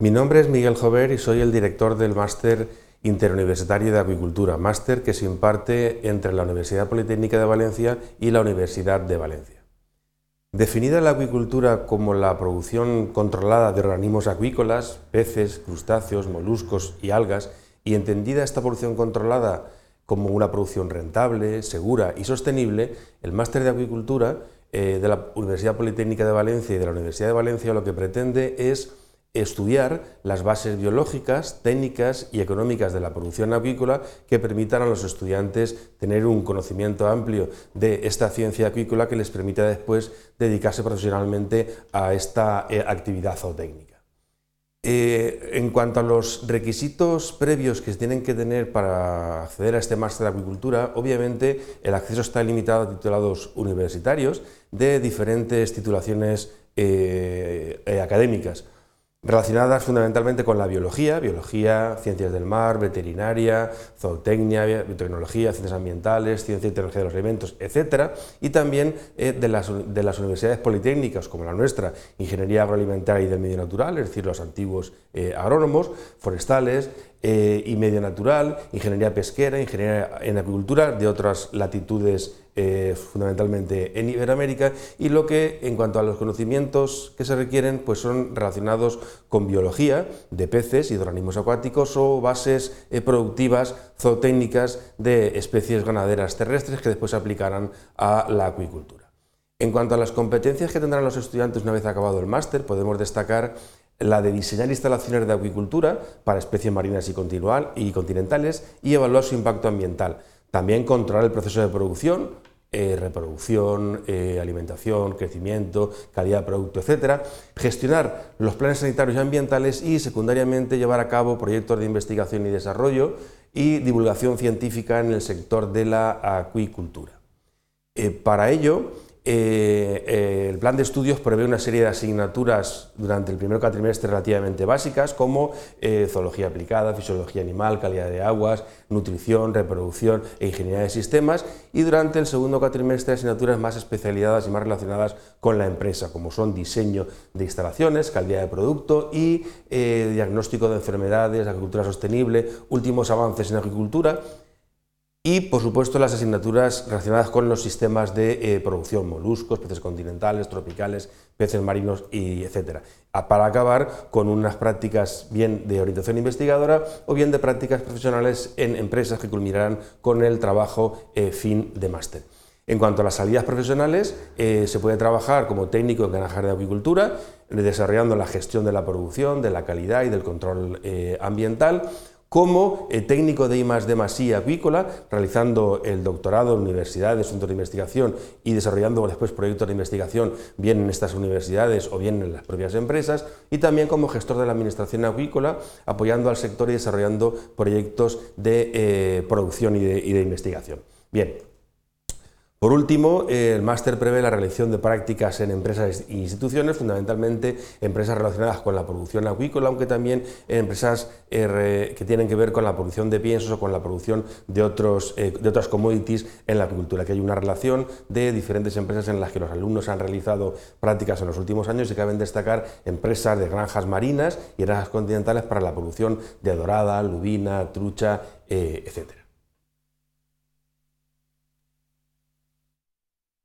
Mi nombre es Miguel Jover y soy el director del Máster Interuniversitario de Acuicultura, máster que se imparte entre la Universidad Politécnica de Valencia y la Universidad de Valencia. Definida la acuicultura como la producción controlada de organismos acuícolas, peces, crustáceos, moluscos y algas, y entendida esta producción controlada como una producción rentable, segura y sostenible, el máster de acuicultura eh, de la Universidad Politécnica de Valencia y de la Universidad de Valencia lo que pretende es estudiar las bases biológicas, técnicas y económicas de la producción acuícola que permitan a los estudiantes tener un conocimiento amplio de esta ciencia acuícola que les permita después dedicarse profesionalmente a esta eh, actividad zootécnica. Eh, en cuanto a los requisitos previos que tienen que tener para acceder a este máster de acuicultura, obviamente el acceso está limitado a titulados universitarios de diferentes titulaciones eh, académicas relacionadas fundamentalmente con la biología, biología, ciencias del mar, veterinaria, zootecnia, biotecnología, ciencias ambientales, ciencia y tecnología de los alimentos, etc. Y también eh, de, las, de, las, universidades politécnicas como la nuestra, ingeniería agroalimentaria y del medio natural, es decir, los antiguos eh, agrónomos, forestales, eh, y medio natural, ingeniería pesquera, ingeniería en agricultura de otras latitudes eh, fundamentalmente en Iberoamérica y lo que en cuanto a los conocimientos que se requieren pues son relacionados con biología de peces y de organismos acuáticos o bases eh, productivas zootécnicas de especies ganaderas terrestres que después se aplicarán a la acuicultura. En cuanto a las competencias que tendrán los estudiantes una vez acabado el máster, podemos destacar la de diseñar instalaciones de acuicultura para especies marinas y, continentales y evaluar su impacto ambiental. También controlar el proceso de producción, eh, reproducción, eh, alimentación, crecimiento, calidad de producto, etc. Gestionar los planes sanitarios y ambientales y, secundariamente, llevar a cabo proyectos de investigación y desarrollo y divulgación científica en el sector de la acuicultura. Eh, para ello, eh, eh, el plan de estudios prevé una serie de asignaturas durante el primer cuatrimestre relativamente básicas como eh, zoología aplicada, fisiología animal, calidad de aguas, nutrición, reproducción e ingeniería de sistemas. Y durante el segundo cuatrimestre asignaturas más especializadas y más relacionadas con la empresa como son diseño de instalaciones, calidad de producto y diagnóstico de enfermedades, agricultura sostenible, últimos avances en agricultura y, por supuesto, las asignaturas relacionadas con los sistemas de eh, producción, moluscos, peces continentales, tropicales, peces marinos, y etcétera. Para acabar con unas prácticas bien de orientación investigadora o bien de prácticas profesionales en empresas que culminarán con el trabajo eh, fin de máster. En cuanto a las salidas profesionales, eh, se puede trabajar como técnico en granjas de acuicultura, desarrollando la gestión de la producción, de la calidad y del control ambiental, como eh, técnico de I acuícola, realizando el doctorado en universidades, centros de investigación y desarrollando después proyectos de investigación bien en estas universidades o bien en las propias empresas, y también como gestor de la administración acuícola, apoyando al sector y desarrollando proyectos de eh, producción y de, y de investigación. Bien, por último, el máster prevé la realización de prácticas en empresas e instituciones, fundamentalmente empresas relacionadas con la producción acuícola, aunque también empresas eh, que tienen que ver con la producción de piensos o con la producción de, otros, eh, de otras commodities en la agricultura, que hay una relación de diferentes empresas en las que los alumnos han realizado prácticas en los últimos años y caben destacar empresas de granjas marinas y granjas continentales para la producción de dorada, lubina, trucha, eh, etc.